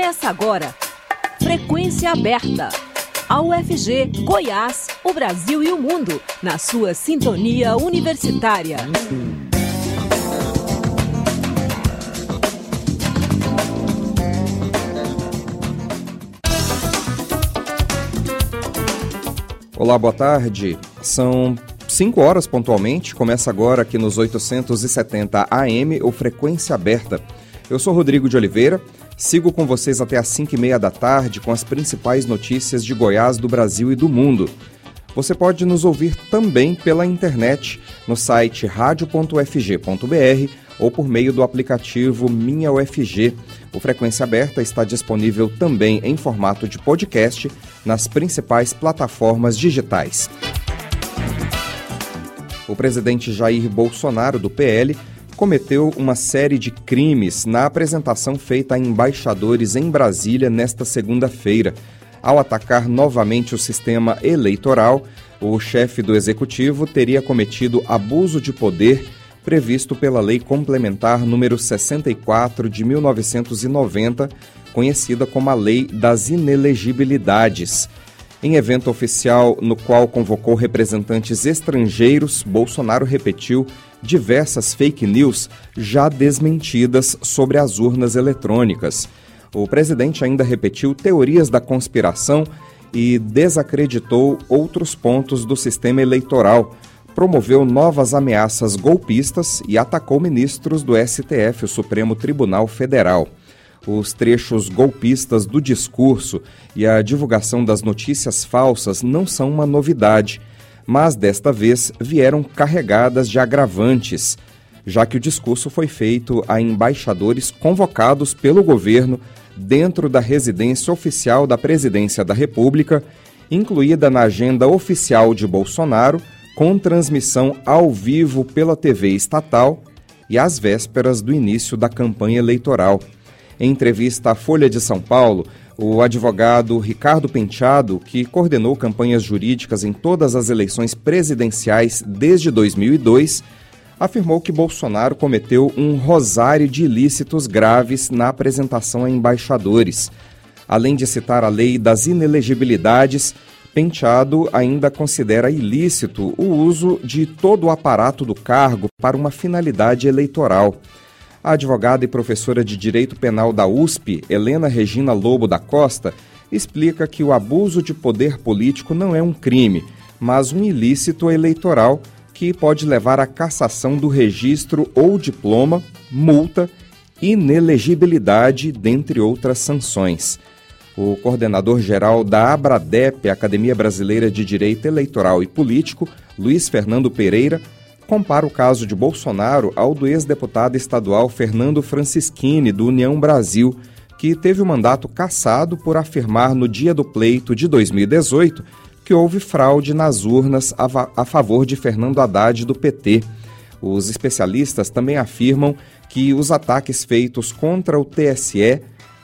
Começa agora. Frequência aberta. A UFG, Goiás, o Brasil e o mundo, na sua sintonia universitária. Olá, boa tarde. São 5 horas pontualmente. Começa agora aqui nos 870 AM o Frequência Aberta. Eu sou Rodrigo de Oliveira. Sigo com vocês até às 5 e meia da tarde com as principais notícias de Goiás, do Brasil e do mundo. Você pode nos ouvir também pela internet no site radio.fg.br ou por meio do aplicativo Minha UFG. O Frequência Aberta está disponível também em formato de podcast nas principais plataformas digitais. O presidente Jair Bolsonaro, do PL, cometeu uma série de crimes na apresentação feita a embaixadores em Brasília nesta segunda-feira. Ao atacar novamente o sistema eleitoral, o chefe do executivo teria cometido abuso de poder previsto pela Lei Complementar número 64 de 1990, conhecida como a Lei das Inelegibilidades. Em evento oficial no qual convocou representantes estrangeiros, Bolsonaro repetiu diversas fake news já desmentidas sobre as urnas eletrônicas. O presidente ainda repetiu teorias da conspiração e desacreditou outros pontos do sistema eleitoral, promoveu novas ameaças golpistas e atacou ministros do STF, o Supremo Tribunal Federal. Os trechos golpistas do discurso e a divulgação das notícias falsas não são uma novidade, mas desta vez vieram carregadas de agravantes, já que o discurso foi feito a embaixadores convocados pelo governo dentro da residência oficial da Presidência da República, incluída na agenda oficial de Bolsonaro com transmissão ao vivo pela TV estatal e às vésperas do início da campanha eleitoral. Em entrevista à Folha de São Paulo, o advogado Ricardo Penteado, que coordenou campanhas jurídicas em todas as eleições presidenciais desde 2002, afirmou que Bolsonaro cometeu um rosário de ilícitos graves na apresentação a embaixadores. Além de citar a lei das inelegibilidades, Penteado ainda considera ilícito o uso de todo o aparato do cargo para uma finalidade eleitoral. A advogada e professora de Direito Penal da USP, Helena Regina Lobo da Costa, explica que o abuso de poder político não é um crime, mas um ilícito eleitoral que pode levar à cassação do registro ou diploma, multa, inelegibilidade, dentre outras sanções. O coordenador-geral da Abradep, Academia Brasileira de Direito Eleitoral e Político, Luiz Fernando Pereira, compara o caso de Bolsonaro ao do ex-deputado estadual Fernando Francischini, do União Brasil, que teve o mandato cassado por afirmar no dia do pleito de 2018 que houve fraude nas urnas a, a favor de Fernando Haddad do PT. Os especialistas também afirmam que os ataques feitos contra o TSE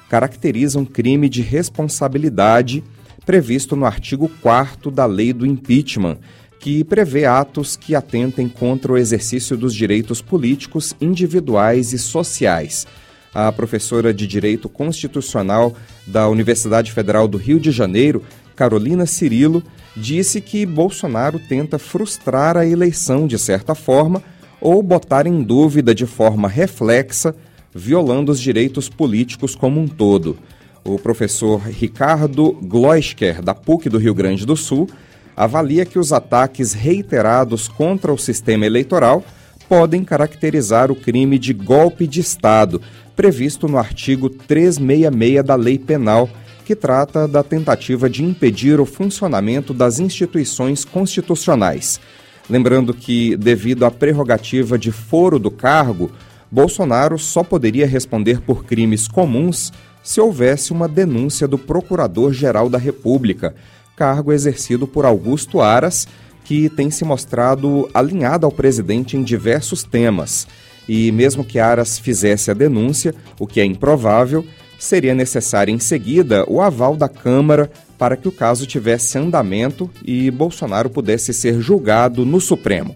caracterizam crime de responsabilidade previsto no artigo 4 da Lei do Impeachment, que prevê atos que atentem contra o exercício dos direitos políticos individuais e sociais. A professora de Direito Constitucional da Universidade Federal do Rio de Janeiro, Carolina Cirilo, disse que Bolsonaro tenta frustrar a eleição de certa forma ou botar em dúvida de forma reflexa violando os direitos políticos como um todo. O professor Ricardo Gloisker, da PUC do Rio Grande do Sul, avalia que os ataques reiterados contra o sistema eleitoral podem caracterizar o crime de golpe de Estado, previsto no artigo 366 da Lei Penal, que trata da tentativa de impedir o funcionamento das instituições constitucionais. Lembrando que, devido à prerrogativa de foro do cargo, Bolsonaro só poderia responder por crimes comuns se houvesse uma denúncia do Procurador-Geral da República, cargo exercido por Augusto Aras, que tem se mostrado alinhado ao presidente em diversos temas. E mesmo que Aras fizesse a denúncia, o que é improvável, seria necessário em seguida o aval da Câmara para que o caso tivesse andamento e Bolsonaro pudesse ser julgado no Supremo.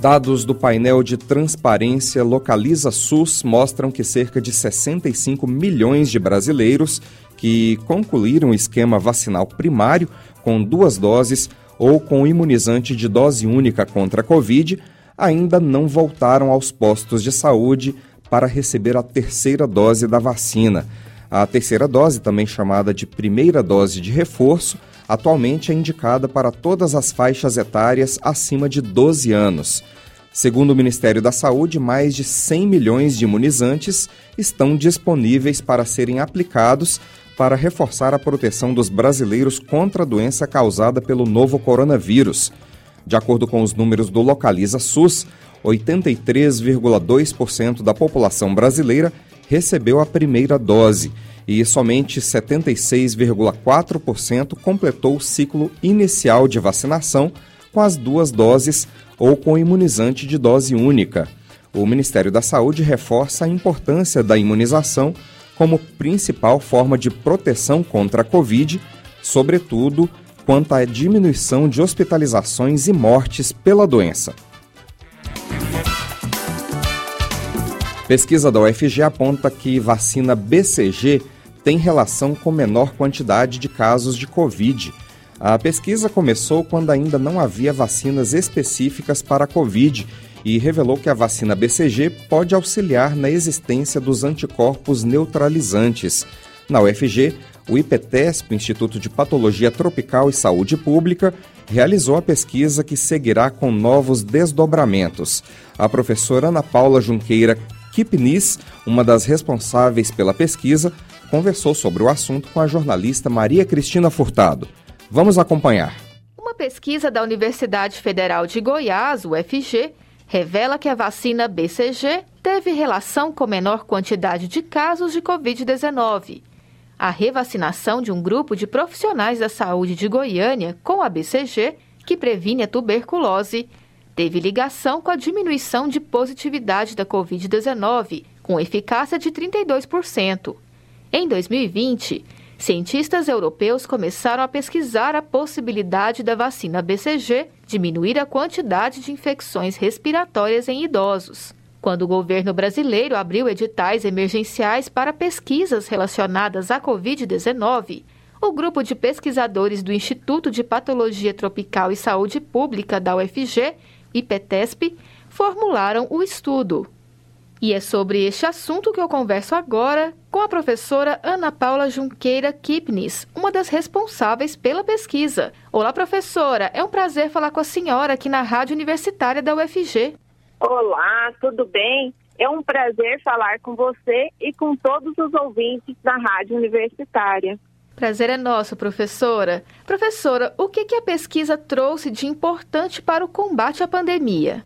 Dados do painel de transparência Localiza SUS mostram que cerca de 65 milhões de brasileiros que concluíram o esquema vacinal primário com duas doses ou com imunizante de dose única contra a Covid ainda não voltaram aos postos de saúde para receber a terceira dose da vacina. A terceira dose, também chamada de primeira dose de reforço, atualmente é indicada para todas as faixas etárias acima de 12 anos. Segundo o Ministério da Saúde, mais de 100 milhões de imunizantes estão disponíveis para serem aplicados para reforçar a proteção dos brasileiros contra a doença causada pelo novo coronavírus. De acordo com os números do Localiza SUS, 83,2% da população brasileira recebeu a primeira dose e somente 76,4% completou o ciclo inicial de vacinação com as duas doses ou com imunizante de dose única. O Ministério da Saúde reforça a importância da imunização como principal forma de proteção contra a Covid, sobretudo quanto à diminuição de hospitalizações e mortes pela doença. Pesquisa da UFG aponta que vacina BCG tem relação com menor quantidade de casos de Covid. A pesquisa começou quando ainda não havia vacinas específicas para a Covid e revelou que a vacina BCG pode auxiliar na existência dos anticorpos neutralizantes. Na UFG, o IPTESP, Instituto de Patologia Tropical e Saúde Pública, realizou a pesquisa que seguirá com novos desdobramentos. A professora Ana Paula Junqueira Kipnis, uma das responsáveis pela pesquisa, conversou sobre o assunto com a jornalista Maria Cristina Furtado. Vamos acompanhar. Uma pesquisa da Universidade Federal de Goiás, UFG, revela que a vacina BCG teve relação com menor quantidade de casos de Covid-19. A revacinação de um grupo de profissionais da saúde de Goiânia com a BCG, que previne a tuberculose, teve ligação com a diminuição de positividade da Covid-19, com eficácia de 32%. Em 2020, cientistas europeus começaram a pesquisar a possibilidade da vacina BCG diminuir a quantidade de infecções respiratórias em idosos. Quando o governo brasileiro abriu editais emergenciais para pesquisas relacionadas à Covid-19, o grupo de pesquisadores do Instituto de Patologia Tropical e Saúde Pública da UFG IPTESP, formularam o estudo. E é sobre este assunto que eu converso agora com a professora Ana Paula Junqueira Kipnis, uma das responsáveis pela pesquisa. Olá, professora. É um prazer falar com a senhora aqui na Rádio Universitária da UFG. Olá, tudo bem? É um prazer falar com você e com todos os ouvintes da Rádio Universitária. Prazer é nosso, professora. Professora, o que, que a pesquisa trouxe de importante para o combate à pandemia?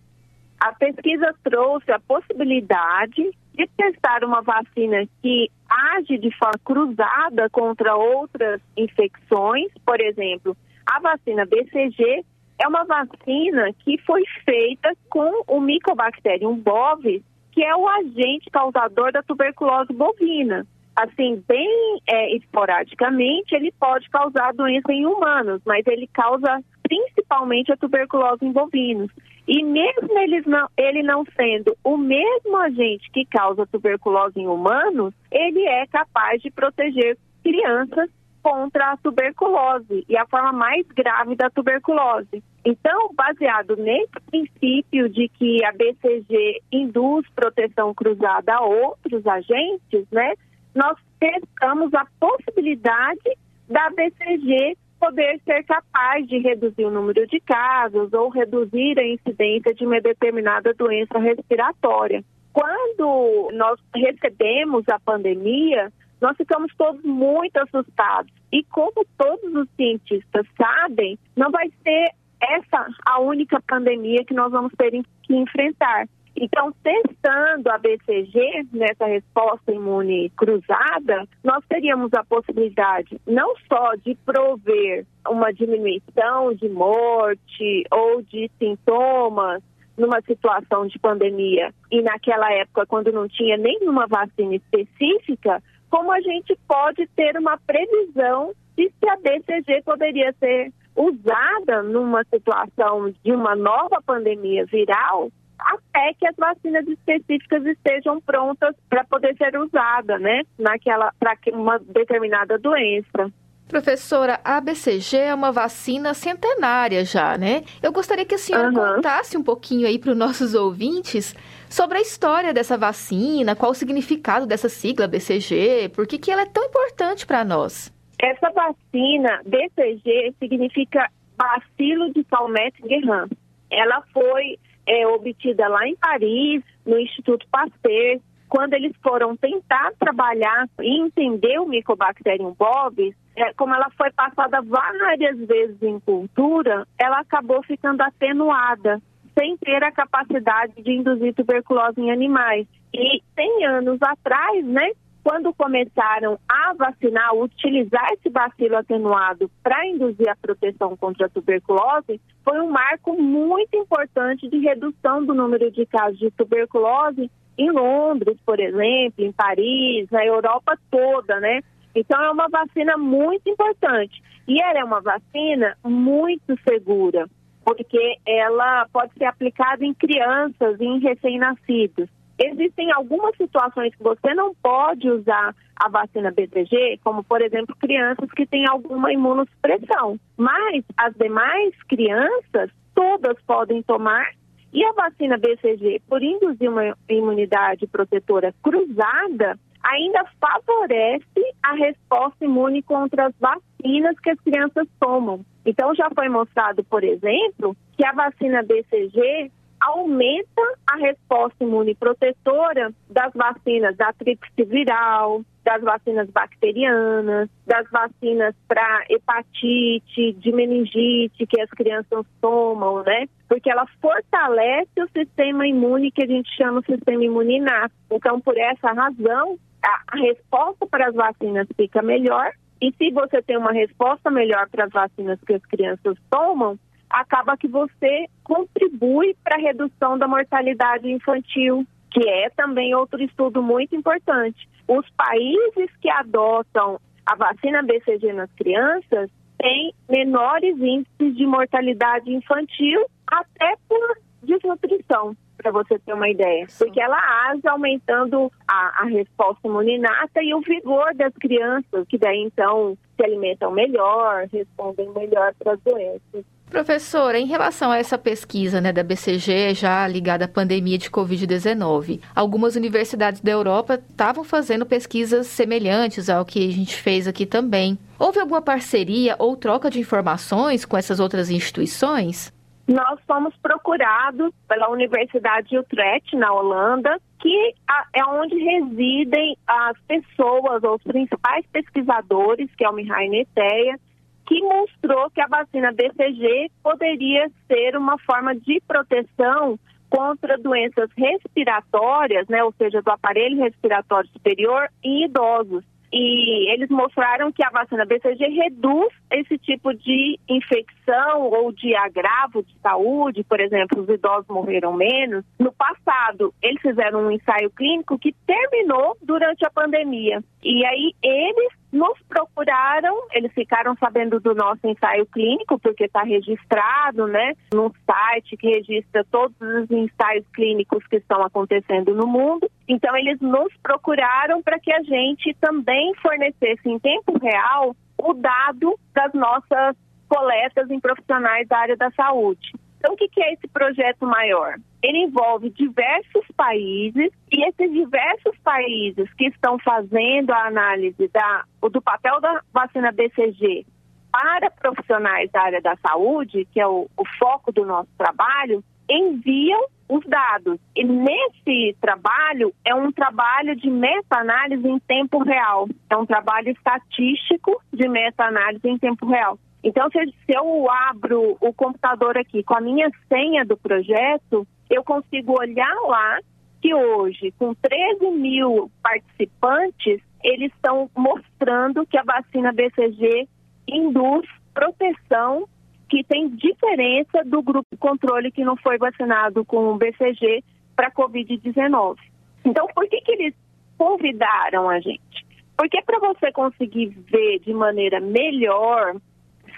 A pesquisa trouxe a possibilidade de testar uma vacina que age de forma cruzada contra outras infecções. Por exemplo, a vacina BCG é uma vacina que foi feita com o Mycobacterium bovis, que é o agente causador da tuberculose bovina assim, bem é, esporadicamente, ele pode causar doença em humanos, mas ele causa principalmente a tuberculose em bovinos. E mesmo ele não, ele não sendo o mesmo agente que causa tuberculose em humanos, ele é capaz de proteger crianças contra a tuberculose e a forma mais grave da tuberculose. Então, baseado nesse princípio de que a BCG induz proteção cruzada a outros agentes, né? Nós testamos a possibilidade da BCG poder ser capaz de reduzir o número de casos ou reduzir a incidência de uma determinada doença respiratória. Quando nós recebemos a pandemia, nós ficamos todos muito assustados. E como todos os cientistas sabem, não vai ser essa a única pandemia que nós vamos ter que enfrentar. Então, testando a BCG nessa resposta imune cruzada, nós teríamos a possibilidade não só de prover uma diminuição de morte ou de sintomas numa situação de pandemia e naquela época quando não tinha nenhuma vacina específica, como a gente pode ter uma previsão de se a BCG poderia ser usada numa situação de uma nova pandemia viral até que as vacinas específicas estejam prontas para poder ser usada, né, naquela para uma determinada doença. Professora, a BCG é uma vacina centenária já, né? Eu gostaria que a senhora uhum. contasse um pouquinho aí para os nossos ouvintes sobre a história dessa vacina, qual o significado dessa sigla BCG, por que, que ela é tão importante para nós. Essa vacina BCG significa bacilo de Salmet-Guerin. Ela foi é, obtida lá em Paris, no Instituto Pasteur, quando eles foram tentar trabalhar e entender o Mycobacterium bovis, é, como ela foi passada várias vezes em cultura, ela acabou ficando atenuada, sem ter a capacidade de induzir tuberculose em animais. E 100 anos atrás, né, quando começaram a vacinar, utilizar esse bacilo atenuado para induzir a proteção contra a tuberculose, foi um marco muito importante de redução do número de casos de tuberculose em Londres, por exemplo, em Paris, na Europa toda, né? Então é uma vacina muito importante. E ela é uma vacina muito segura, porque ela pode ser aplicada em crianças e em recém-nascidos. Existem algumas situações que você não pode usar a vacina BCG, como por exemplo crianças que têm alguma imunossupressão. Mas as demais crianças, todas podem tomar e a vacina BCG, por induzir uma imunidade protetora cruzada, ainda favorece a resposta imune contra as vacinas que as crianças tomam. Então, já foi mostrado, por exemplo, que a vacina BCG aumenta a resposta imune protetora das vacinas da tríplice viral, das vacinas bacterianas, das vacinas para hepatite, de meningite que as crianças tomam, né? Porque ela fortalece o sistema imune que a gente chama de sistema imune inato. Então, por essa razão, a resposta para as vacinas fica melhor. E se você tem uma resposta melhor para as vacinas que as crianças tomam, acaba que você contribui para a redução da mortalidade infantil, que é também outro estudo muito importante. Os países que adotam a vacina BCG nas crianças têm menores índices de mortalidade infantil, até por desnutrição, para você ter uma ideia. Porque ela age aumentando a, a resposta imuninata e o vigor das crianças, que daí então se alimentam melhor, respondem melhor para as doenças. Professora, em relação a essa pesquisa né, da BCG, já ligada à pandemia de Covid-19, algumas universidades da Europa estavam fazendo pesquisas semelhantes ao que a gente fez aqui também. Houve alguma parceria ou troca de informações com essas outras instituições? Nós fomos procurados pela Universidade de Utrecht, na Holanda, que é onde residem as pessoas, os principais pesquisadores, que é o Mihai Neteia, que mostrou que a vacina BCG poderia ser uma forma de proteção contra doenças respiratórias, né, ou seja, do aparelho respiratório superior em idosos. E eles mostraram que a vacina BCG reduz esse tipo de infecção ou de agravo de saúde, por exemplo, os idosos morreram menos. No passado, eles fizeram um ensaio clínico que terminou durante a pandemia. E aí eles nos procuraram, eles ficaram sabendo do nosso ensaio clínico, porque está registrado, né, num site que registra todos os ensaios clínicos que estão acontecendo no mundo. Então, eles nos procuraram para que a gente também fornecesse em tempo real o dado das nossas coletas em profissionais da área da saúde. Então, o que é esse projeto maior? Ele envolve diversos países e esses diversos países que estão fazendo a análise da, do papel da vacina BCG para profissionais da área da saúde, que é o, o foco do nosso trabalho, enviam os dados. E nesse trabalho é um trabalho de meta-análise em tempo real. É um trabalho estatístico de meta-análise em tempo real. Então, se, eu abro o computador aqui com a minha senha do projeto, eu consigo olhar lá que hoje, com 13 mil participantes, eles estão mostrando que a vacina BCG induz proteção que tem diferença do grupo controle que não foi vacinado com o BCG para Covid-19. Então, por que, que eles convidaram a gente? Porque para você conseguir ver de maneira melhor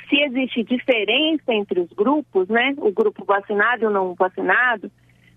se existe diferença entre os grupos, né, o grupo vacinado e o não vacinado,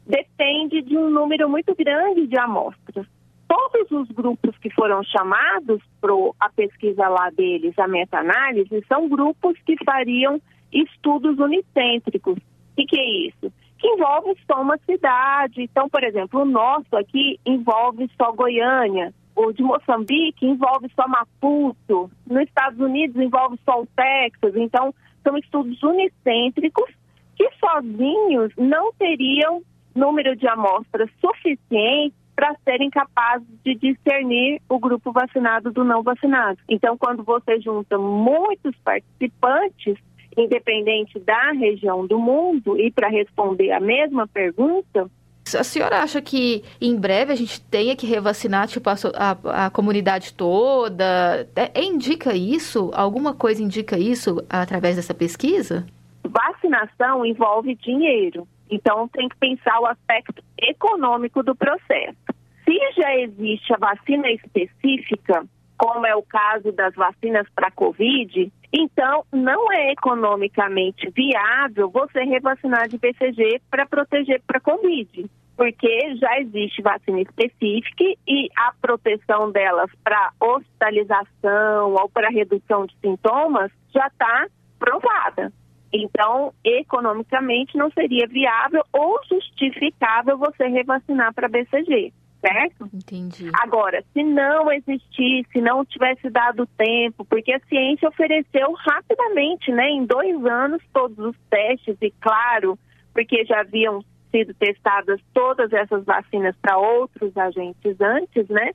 depende de um número muito grande de amostras. Todos os grupos que foram chamados para a pesquisa lá deles, a meta-análise, são grupos que fariam estudos unicêntricos. O que, que é isso? Que envolve só uma cidade. Então, por exemplo, o nosso aqui envolve só Goiânia, o de Moçambique envolve só Maputo, nos Estados Unidos envolve só o Texas. Então, são estudos unicêntricos que sozinhos não teriam número de amostras suficiente para serem capazes de discernir o grupo vacinado do não vacinado. Então, quando você junta muitos participantes, independente da região do mundo, e para responder a mesma pergunta, a senhora acha que em breve a gente tenha que revacinar tipo, a, a, a comunidade toda? É, indica isso? Alguma coisa indica isso através dessa pesquisa? Vacinação envolve dinheiro. Então tem que pensar o aspecto econômico do processo. Se já existe a vacina específica, como é o caso das vacinas para Covid, então não é economicamente viável você revacinar de BCG para proteger para Covid porque já existe vacina específica e a proteção delas para hospitalização ou para redução de sintomas já está provada. Então, economicamente, não seria viável ou justificável você revacinar para BCG, certo? Entendi. Agora, se não existisse, não tivesse dado tempo, porque a ciência ofereceu rapidamente, né, em dois anos, todos os testes, e claro, porque já haviam sido testadas todas essas vacinas para outros agentes antes, né?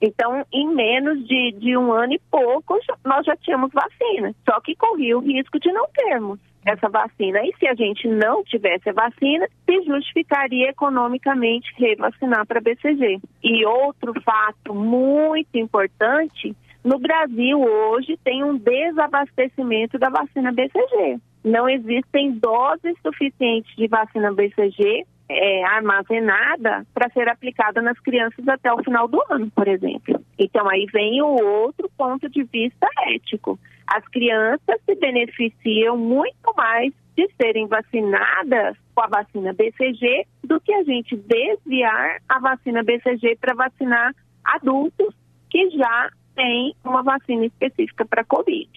Então, em menos de, de um ano e pouco, nós já tínhamos vacina. Só que corria o risco de não termos essa vacina. E se a gente não tivesse a vacina, se justificaria economicamente revacinar para BCG. E outro fato muito importante, no Brasil hoje tem um desabastecimento da vacina BCG não existem doses suficientes de vacina BCG é, armazenada para ser aplicada nas crianças até o final do ano, por exemplo. Então aí vem o outro ponto de vista ético. As crianças se beneficiam muito mais de serem vacinadas com a vacina BCG do que a gente desviar a vacina BCG para vacinar adultos que já têm uma vacina específica para Covid.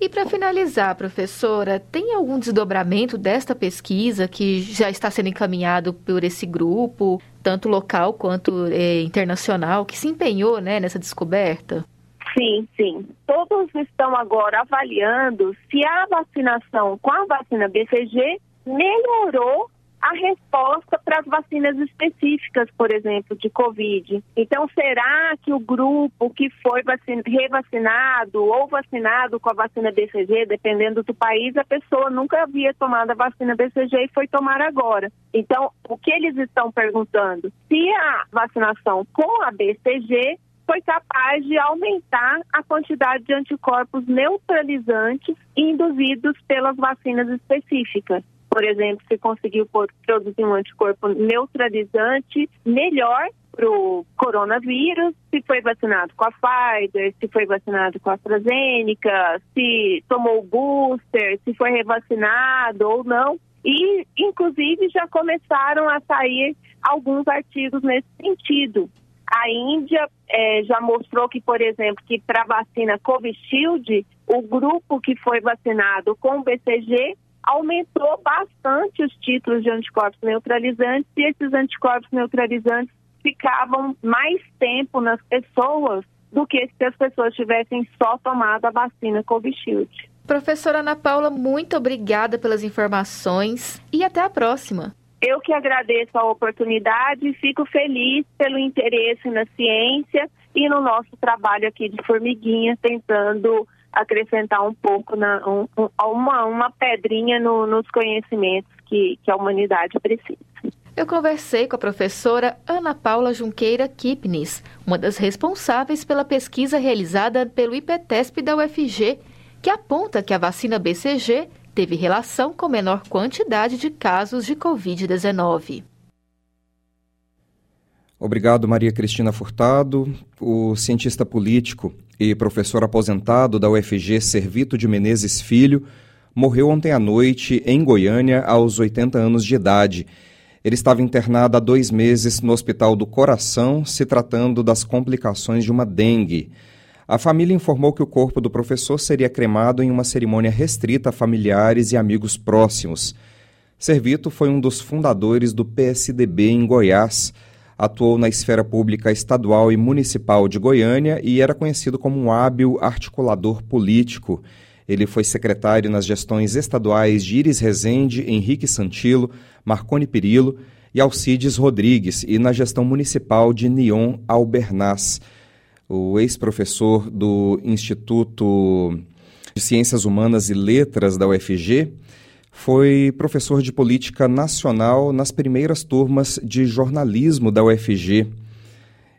E para finalizar, professora, tem algum desdobramento desta pesquisa que já está sendo encaminhado por esse grupo, tanto local quanto é, internacional, que se empenhou né, nessa descoberta? Sim, sim. Todos estão agora avaliando se a vacinação com a vacina BCG melhorou a resposta para as vacinas específicas, por exemplo, de Covid. Então, será que o grupo que foi revacinado ou vacinado com a vacina BCG, dependendo do país, a pessoa nunca havia tomado a vacina BCG e foi tomar agora? Então, o que eles estão perguntando? Se a vacinação com a BCG foi capaz de aumentar a quantidade de anticorpos neutralizantes induzidos pelas vacinas específicas por exemplo, se conseguiu produzir um anticorpo neutralizante melhor para o coronavírus, se foi vacinado com a Pfizer, se foi vacinado com a AstraZeneca, se tomou booster, se foi revacinado ou não. E, inclusive, já começaram a sair alguns artigos nesse sentido. A Índia é, já mostrou que, por exemplo, que para a vacina Covishield, o grupo que foi vacinado com o BCG aumentou bastante os títulos de anticorpos neutralizantes e esses anticorpos neutralizantes ficavam mais tempo nas pessoas do que se as pessoas tivessem só tomado a vacina Covishield. Professora Ana Paula, muito obrigada pelas informações e até a próxima. Eu que agradeço a oportunidade e fico feliz pelo interesse na ciência e no nosso trabalho aqui de formiguinha, tentando acrescentar um pouco, na, um, uma, uma pedrinha no, nos conhecimentos que, que a humanidade precisa. Eu conversei com a professora Ana Paula Junqueira Kipnis, uma das responsáveis pela pesquisa realizada pelo IPTESP da UFG, que aponta que a vacina BCG teve relação com menor quantidade de casos de Covid-19. Obrigado, Maria Cristina Furtado. O cientista político e professor aposentado da UFG, Servito de Menezes Filho, morreu ontem à noite em Goiânia, aos 80 anos de idade. Ele estava internado há dois meses no Hospital do Coração, se tratando das complicações de uma dengue. A família informou que o corpo do professor seria cremado em uma cerimônia restrita a familiares e amigos próximos. Servito foi um dos fundadores do PSDB em Goiás. Atuou na esfera pública estadual e municipal de Goiânia e era conhecido como um hábil articulador político. Ele foi secretário nas gestões estaduais de Iris Rezende, Henrique Santilo, Marconi Perillo e Alcides Rodrigues e na gestão municipal de Nion Albernaz. O ex-professor do Instituto de Ciências Humanas e Letras da UFG foi professor de política nacional nas primeiras turmas de jornalismo da UFG.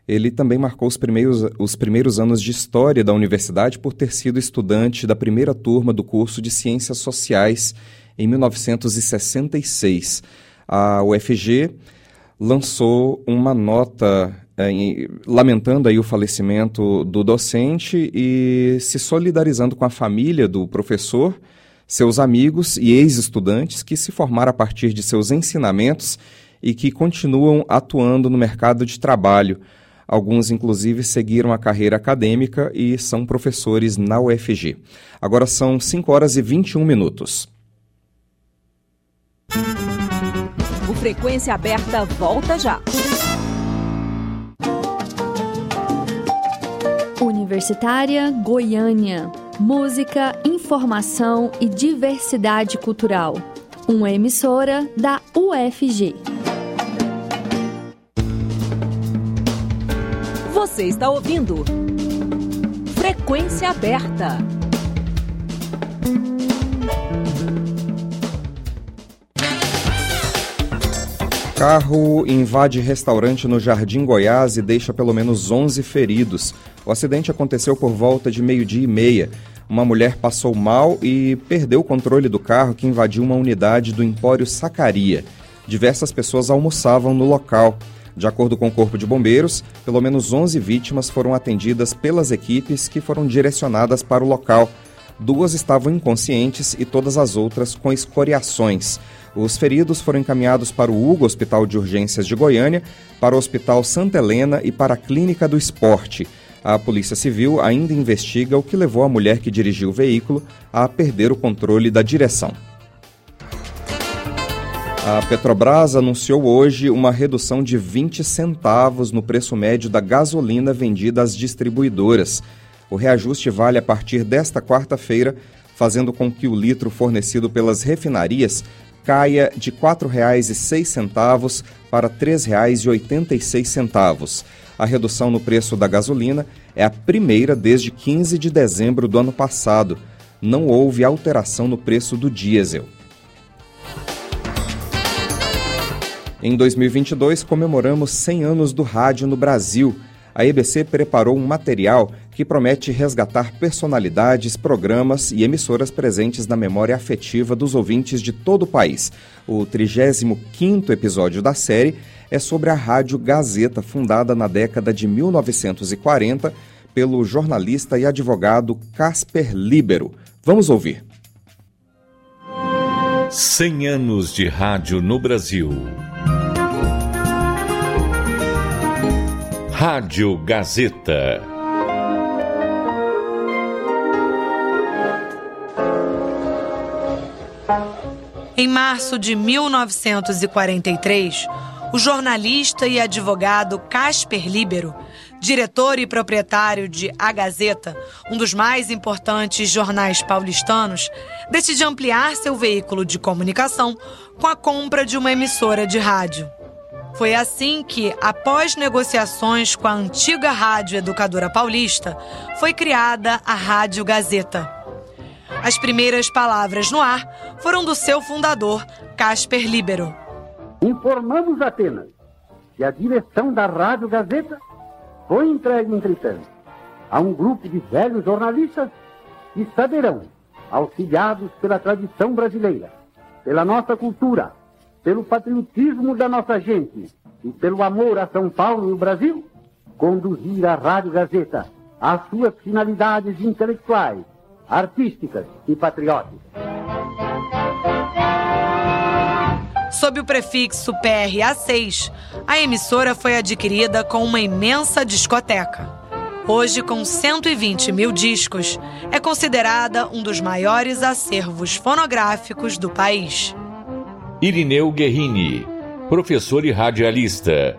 Ele também marcou os primeiros, os primeiros anos de história da universidade por ter sido estudante da primeira turma do curso de Ciências Sociais em 1966. A UFG lançou uma nota eh, lamentando aí o falecimento do docente e se solidarizando com a família do professor, seus amigos e ex-estudantes que se formaram a partir de seus ensinamentos e que continuam atuando no mercado de trabalho. Alguns, inclusive, seguiram a carreira acadêmica e são professores na UFG. Agora são 5 horas e 21 minutos. O Frequência Aberta volta já. Universitária Goiânia. Música, informação e diversidade cultural. Uma emissora da UFG. Você está ouvindo Frequência Aberta. Carro invade restaurante no Jardim Goiás e deixa pelo menos 11 feridos. O acidente aconteceu por volta de meio-dia e meia. Uma mulher passou mal e perdeu o controle do carro que invadiu uma unidade do Empório Sacaria. Diversas pessoas almoçavam no local. De acordo com o Corpo de Bombeiros, pelo menos 11 vítimas foram atendidas pelas equipes que foram direcionadas para o local. Duas estavam inconscientes e todas as outras com escoriações. Os feridos foram encaminhados para o Hugo Hospital de Urgências de Goiânia, para o Hospital Santa Helena e para a Clínica do Esporte. A Polícia Civil ainda investiga o que levou a mulher que dirigiu o veículo a perder o controle da direção. A Petrobras anunciou hoje uma redução de 20 centavos no preço médio da gasolina vendida às distribuidoras. O reajuste vale a partir desta quarta-feira, fazendo com que o litro fornecido pelas refinarias caia de R$ 4,06 para R$ 3,86. A redução no preço da gasolina é a primeira desde 15 de dezembro do ano passado. Não houve alteração no preço do diesel. Em 2022, comemoramos 100 anos do rádio no Brasil. A EBC preparou um material que promete resgatar personalidades, programas e emissoras presentes na memória afetiva dos ouvintes de todo o país. O 35º episódio da série é sobre a Rádio Gazeta, fundada na década de 1940 pelo jornalista e advogado Casper Libero. Vamos ouvir. 100 anos de rádio no Brasil. Rádio Gazeta. Em março de 1943, o jornalista e advogado Casper Libero, diretor e proprietário de A Gazeta, um dos mais importantes jornais paulistanos, decidiu ampliar seu veículo de comunicação com a compra de uma emissora de rádio. Foi assim que, após negociações com a antiga Rádio Educadora Paulista, foi criada a Rádio Gazeta. As primeiras palavras no ar foram do seu fundador, Casper Libero. Informamos apenas que a direção da Rádio Gazeta foi entregue, entretanto, a um grupo de velhos jornalistas que saberão, auxiliados pela tradição brasileira, pela nossa cultura, pelo patriotismo da nossa gente e pelo amor a São Paulo e o Brasil, conduzir a Rádio Gazeta às suas finalidades intelectuais, artísticas e patrióticas. Sob o prefixo PRA6, a emissora foi adquirida com uma imensa discoteca. Hoje, com 120 mil discos, é considerada um dos maiores acervos fonográficos do país. Irineu Guerrini, professor e radialista.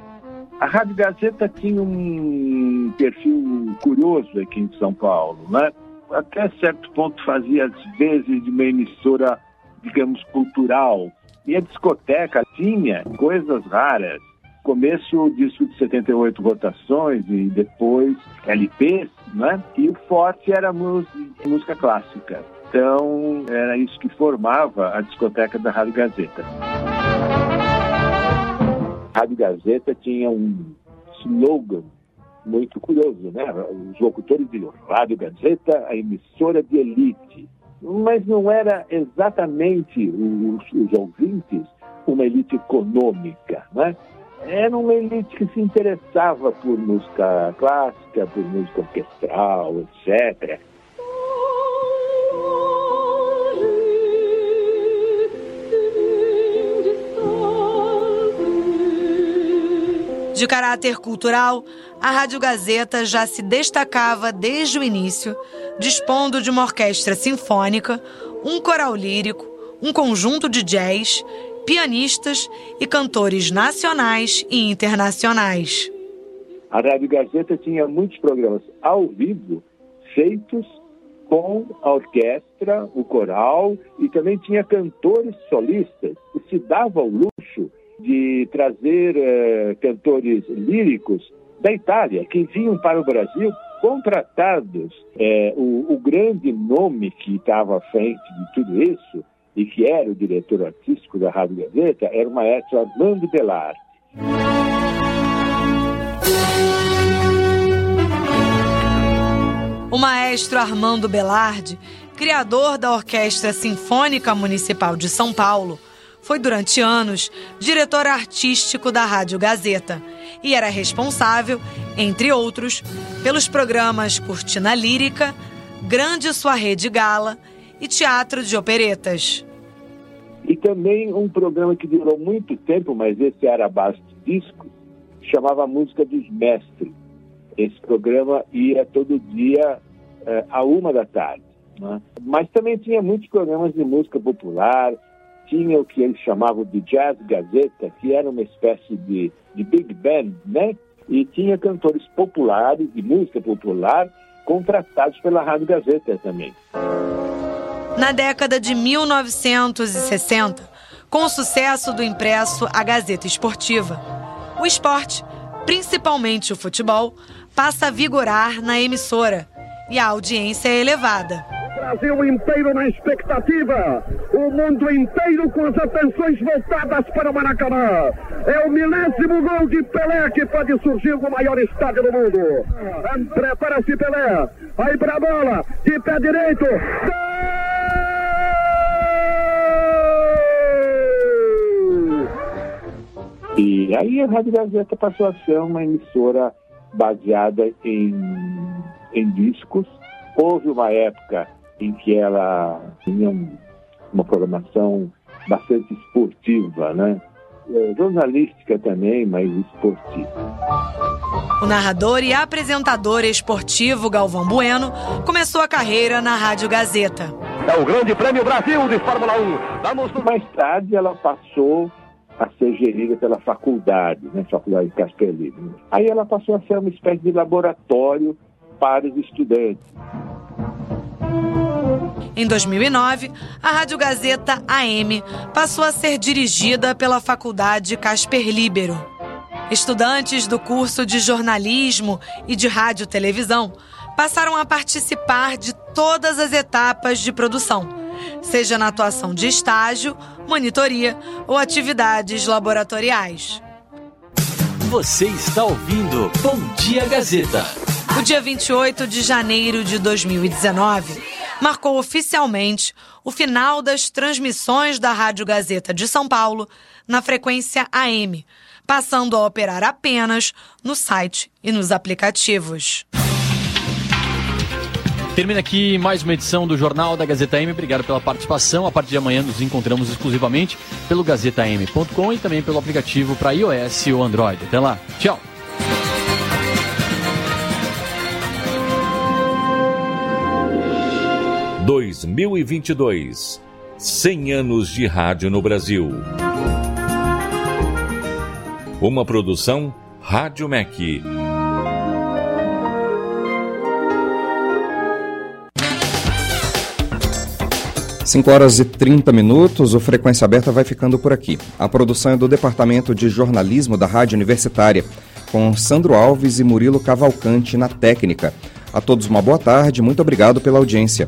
A Rádio Gazeta tinha um perfil curioso aqui em São Paulo, né? Até certo ponto fazia às vezes de uma emissora, digamos, cultural, e a discoteca tinha coisas raras. Começo disco de 78 rotações e depois LPs, né? E o forte era música, música clássica. Então, era isso que formava a discoteca da Rádio Gazeta. A Rádio Gazeta tinha um slogan muito curioso, né? Os locutores diziam Rádio Gazeta, a emissora de elite mas não era exatamente os, os ouvintes uma elite econômica, né? Era uma elite que se interessava por música clássica, por música orquestral, etc. De caráter cultural, a Rádio Gazeta já se destacava desde o início, dispondo de uma orquestra sinfônica, um coral lírico, um conjunto de jazz, pianistas e cantores nacionais e internacionais. A Rádio Gazeta tinha muitos programas ao vivo feitos com a orquestra, o coral e também tinha cantores solistas. Se dava o luxo de trazer eh, cantores líricos da Itália, que vinham para o Brasil contratados. Eh, o, o, grande nome que estava à frente de tudo isso, e que era o diretor artístico da Rádio Gazeta, era o maestro Armando Belardi. O maestro Armando Belardi, criador da Orquestra Sinfônica Municipal de São Paulo, foi durante anos diretor artístico da Rádio Gazeta e era responsável, entre outros, pelos programas Cortina Lírica, Grande Sua Rede Gala e Teatro de Operetas. E também um programa que durou muito tempo, mas esse era a base de disco, chamava Música dos Mestres. Esse programa ia todo dia eh, a uma da tarde. Né? Mas também tinha muitos programas de música popular, tinha o que eles chamavam de Jazz Gazeta, que era uma espécie de, de big band, né? E tinha cantores populares, de música popular, contratados pela Rádio Gazeta também. Na década de 1960, com o sucesso do impresso A Gazeta Esportiva, o esporte, principalmente o futebol, passa a vigorar na emissora e a audiência é elevada. Brasil inteiro na expectativa, o mundo inteiro com as atenções voltadas para o Maracanã. É o milésimo gol de Pelé que pode surgir no maior estádio do mundo. Prepara-se Pelé, aí para a bola, de pé direito. E aí a Rádio Gazeta passou a ser uma emissora baseada em, em discos. Houve uma época em que ela tinha um, uma programação bastante esportiva, né? É, jornalística também, mas esportiva. O narrador e apresentador esportivo Galvão Bueno começou a carreira na Rádio Gazeta. É o Grande Prêmio Brasil de Fórmula 1. Vamos... Mais tarde ela passou a ser gerida pela faculdade, né, faculdade de Casper Livre. Aí ela passou a ser uma espécie de laboratório para os estudantes. Em 2009, a Rádio Gazeta AM passou a ser dirigida pela Faculdade Casper Libero. Estudantes do curso de jornalismo e de rádio televisão passaram a participar de todas as etapas de produção, seja na atuação de estágio, monitoria ou atividades laboratoriais. Você está ouvindo Bom Dia Gazeta. O dia 28 de janeiro de 2019 marcou oficialmente o final das transmissões da Rádio Gazeta de São Paulo na frequência AM, passando a operar apenas no site e nos aplicativos. Termina aqui mais uma edição do Jornal da Gazeta M. Obrigado pela participação. A partir de amanhã nos encontramos exclusivamente pelo gazetam.com e também pelo aplicativo para iOS ou Android. Até lá. Tchau. Dois mil e vinte e dois, cem anos de rádio no Brasil. Uma produção Rádio MEC. 5 horas e 30 minutos, o Frequência Aberta vai ficando por aqui. A produção é do Departamento de Jornalismo da Rádio Universitária, com Sandro Alves e Murilo Cavalcante na técnica. A todos uma boa tarde, muito obrigado pela audiência.